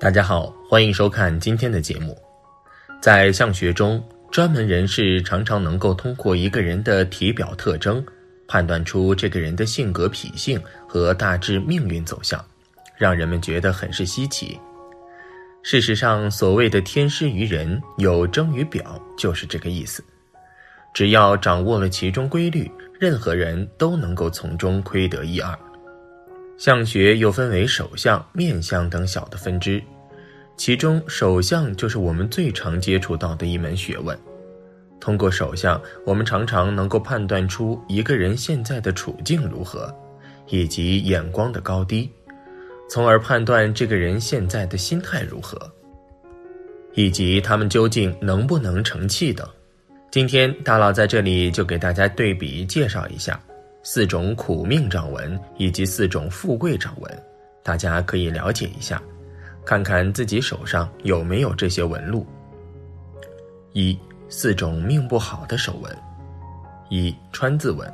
大家好，欢迎收看今天的节目。在相学中，专门人士常常能够通过一个人的体表特征，判断出这个人的性格脾性和大致命运走向，让人们觉得很是稀奇。事实上，所谓的天师于人，有征于表，就是这个意思。只要掌握了其中规律，任何人都能够从中窥得一二。相学又分为手相、面相等小的分支，其中手相就是我们最常接触到的一门学问。通过手相，我们常常能够判断出一个人现在的处境如何，以及眼光的高低，从而判断这个人现在的心态如何，以及他们究竟能不能成器等。今天大佬在这里就给大家对比介绍一下。四种苦命掌纹以及四种富贵掌纹，大家可以了解一下，看看自己手上有没有这些纹路。一、四种命不好的手纹。一、川字纹。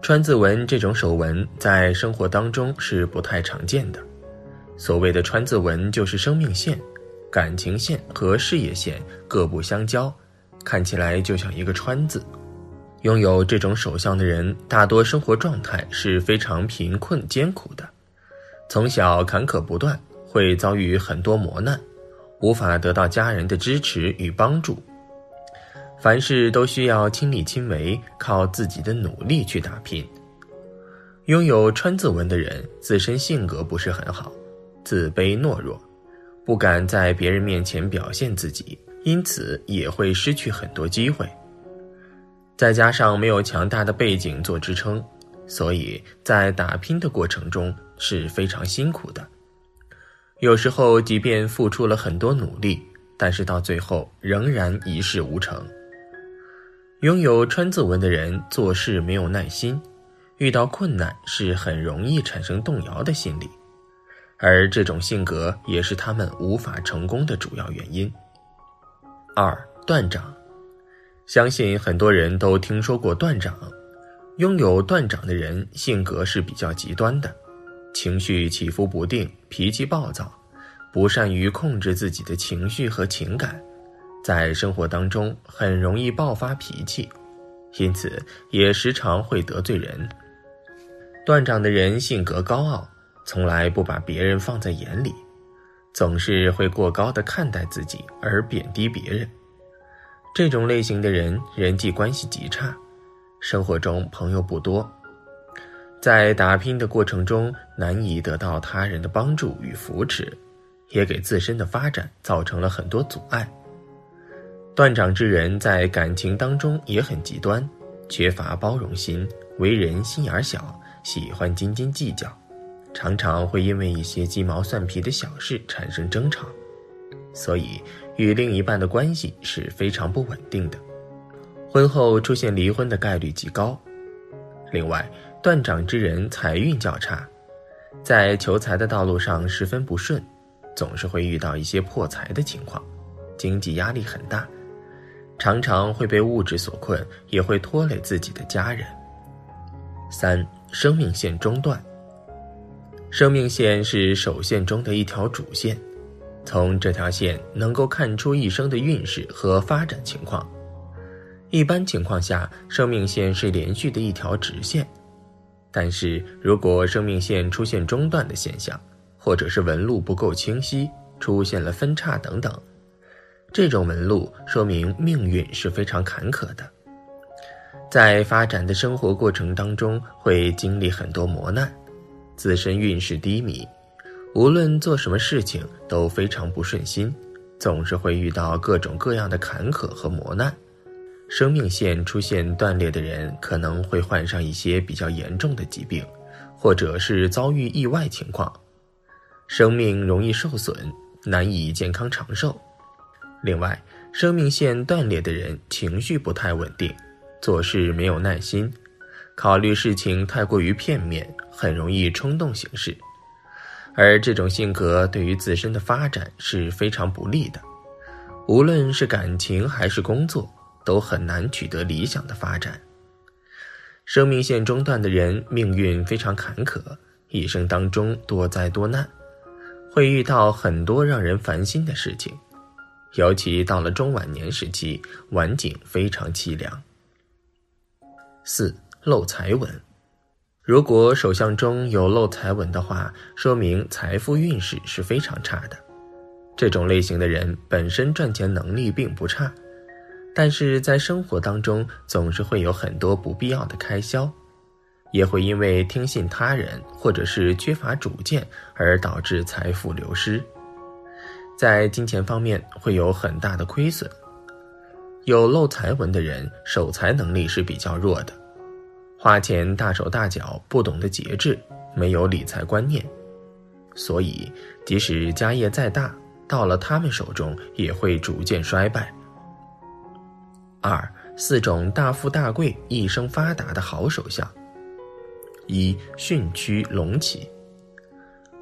川字纹这种手纹在生活当中是不太常见的。所谓的川字纹，就是生命线、感情线和事业线各不相交，看起来就像一个川字。拥有这种手相的人，大多生活状态是非常贫困艰苦的，从小坎坷不断，会遭遇很多磨难，无法得到家人的支持与帮助，凡事都需要亲力亲为，靠自己的努力去打拼。拥有川字纹的人，自身性格不是很好，自卑懦弱，不敢在别人面前表现自己，因此也会失去很多机会。再加上没有强大的背景做支撑，所以在打拼的过程中是非常辛苦的。有时候，即便付出了很多努力，但是到最后仍然一事无成。拥有川字纹的人做事没有耐心，遇到困难是很容易产生动摇的心理，而这种性格也是他们无法成功的主要原因。二断掌。相信很多人都听说过断掌，拥有断掌的人性格是比较极端的，情绪起伏不定，脾气暴躁，不善于控制自己的情绪和情感，在生活当中很容易爆发脾气，因此也时常会得罪人。断掌的人性格高傲，从来不把别人放在眼里，总是会过高的看待自己而贬低别人。这种类型的人人际关系极差，生活中朋友不多，在打拼的过程中难以得到他人的帮助与扶持，也给自身的发展造成了很多阻碍。断掌之人在感情当中也很极端，缺乏包容心，为人心眼小，喜欢斤斤计较，常常会因为一些鸡毛蒜皮的小事产生争吵。所以，与另一半的关系是非常不稳定的，婚后出现离婚的概率极高。另外，断掌之人财运较差，在求财的道路上十分不顺，总是会遇到一些破财的情况，经济压力很大，常常会被物质所困，也会拖累自己的家人。三、生命线中断。生命线是手线中的一条主线。从这条线能够看出一生的运势和发展情况。一般情况下，生命线是连续的一条直线，但是如果生命线出现中断的现象，或者是纹路不够清晰，出现了分叉等等，这种纹路说明命运是非常坎坷的，在发展的生活过程当中会经历很多磨难，自身运势低迷。无论做什么事情都非常不顺心，总是会遇到各种各样的坎坷和磨难。生命线出现断裂的人可能会患上一些比较严重的疾病，或者是遭遇意外情况，生命容易受损，难以健康长寿。另外，生命线断裂的人情绪不太稳定，做事没有耐心，考虑事情太过于片面，很容易冲动行事。而这种性格对于自身的发展是非常不利的，无论是感情还是工作，都很难取得理想的发展。生命线中断的人命运非常坎坷，一生当中多灾多难，会遇到很多让人烦心的事情，尤其到了中晚年时期，晚景非常凄凉。四漏财纹，如果手相中有漏财纹的话，说明财富运势是非常差的。这种类型的人本身赚钱能力并不差，但是在生活当中总是会有很多不必要的开销。也会因为听信他人或者是缺乏主见而导致财富流失，在金钱方面会有很大的亏损。有漏财纹的人守财能力是比较弱的，花钱大手大脚，不懂得节制，没有理财观念，所以即使家业再大，到了他们手中也会逐渐衰败。二四种大富大贵、一生发达的好手相。一巽区隆起。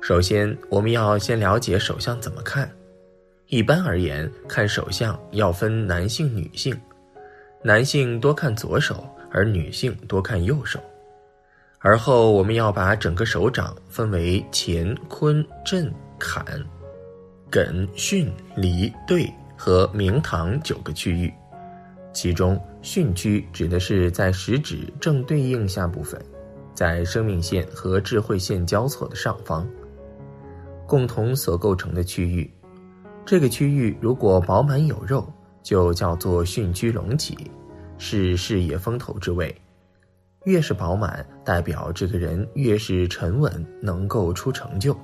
首先，我们要先了解手相怎么看。一般而言，看手相要分男性、女性，男性多看左手，而女性多看右手。而后，我们要把整个手掌分为乾、坤、震、坎、艮、巽、离、兑和明堂九个区域，其中巽区指的是在食指正对应下部分。在生命线和智慧线交错的上方，共同所构成的区域，这个区域如果饱满有肉，就叫做巽区隆起，是事业风头之位。越是饱满，代表这个人越是沉稳，能够出成就。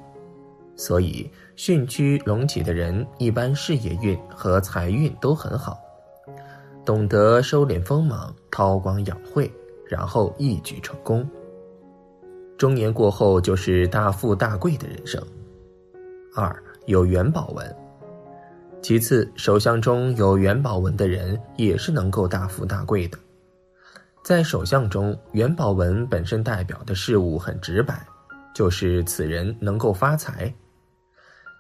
所以，巽区隆起的人一般事业运和财运都很好，懂得收敛锋芒，韬光养晦，然后一举成功。中年过后就是大富大贵的人生。二有元宝纹，其次手相中有元宝纹的人也是能够大富大贵的。在手相中，元宝纹本身代表的事物很直白，就是此人能够发财。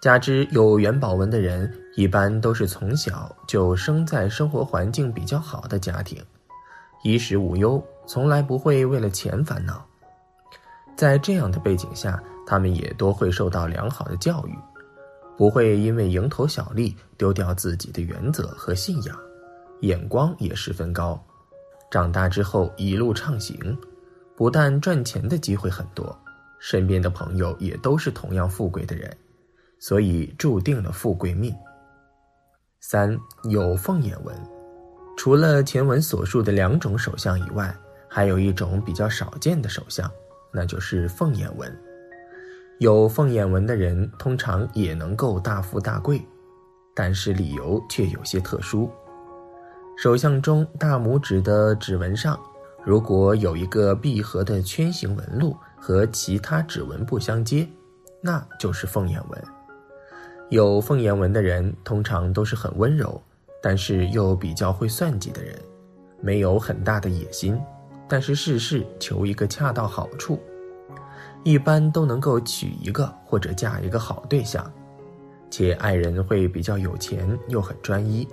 加之有元宝纹的人，一般都是从小就生在生活环境比较好的家庭，衣食无忧，从来不会为了钱烦恼。在这样的背景下，他们也多会受到良好的教育，不会因为蝇头小利丢掉自己的原则和信仰，眼光也十分高。长大之后一路畅行，不但赚钱的机会很多，身边的朋友也都是同样富贵的人，所以注定了富贵命。三有凤眼纹，除了前文所述的两种手相以外，还有一种比较少见的手相。那就是凤眼纹，有凤眼纹的人通常也能够大富大贵，但是理由却有些特殊。手相中大拇指的指纹上，如果有一个闭合的圈形纹路和其他指纹不相接，那就是凤眼纹。有凤眼纹的人通常都是很温柔，但是又比较会算计的人，没有很大的野心。但是事事求一个恰到好处，一般都能够娶一个或者嫁一个好对象，且爱人会比较有钱又很专一，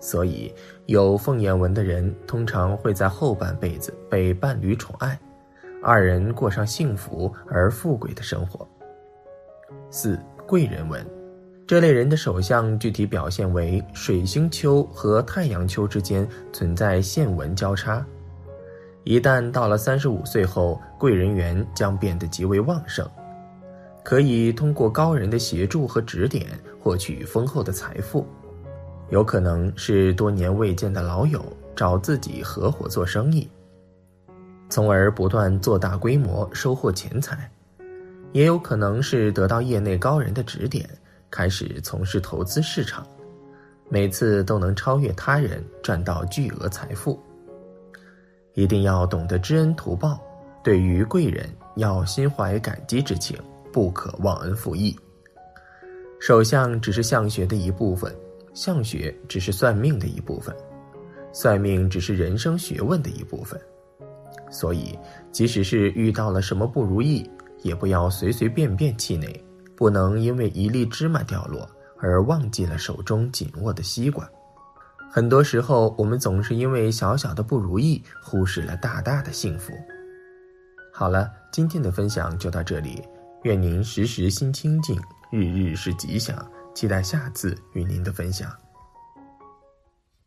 所以有凤眼纹的人通常会在后半辈子被伴侣宠爱，二人过上幸福而富贵的生活。四贵人文，这类人的手相具体表现为水星丘和太阳丘之间存在线纹交叉。一旦到了三十五岁后，贵人缘将变得极为旺盛，可以通过高人的协助和指点获取丰厚的财富，有可能是多年未见的老友找自己合伙做生意，从而不断做大规模收获钱财，也有可能是得到业内高人的指点，开始从事投资市场，每次都能超越他人，赚到巨额财富。一定要懂得知恩图报，对于贵人要心怀感激之情，不可忘恩负义。手相只是相学的一部分，相学只是算命的一部分，算命只是人生学问的一部分。所以，即使是遇到了什么不如意，也不要随随便便气馁，不能因为一粒芝麻掉落而忘记了手中紧握的西瓜。很多时候，我们总是因为小小的不如意，忽视了大大的幸福。好了，今天的分享就到这里，愿您时时心清静，日日是吉祥，期待下次与您的分享。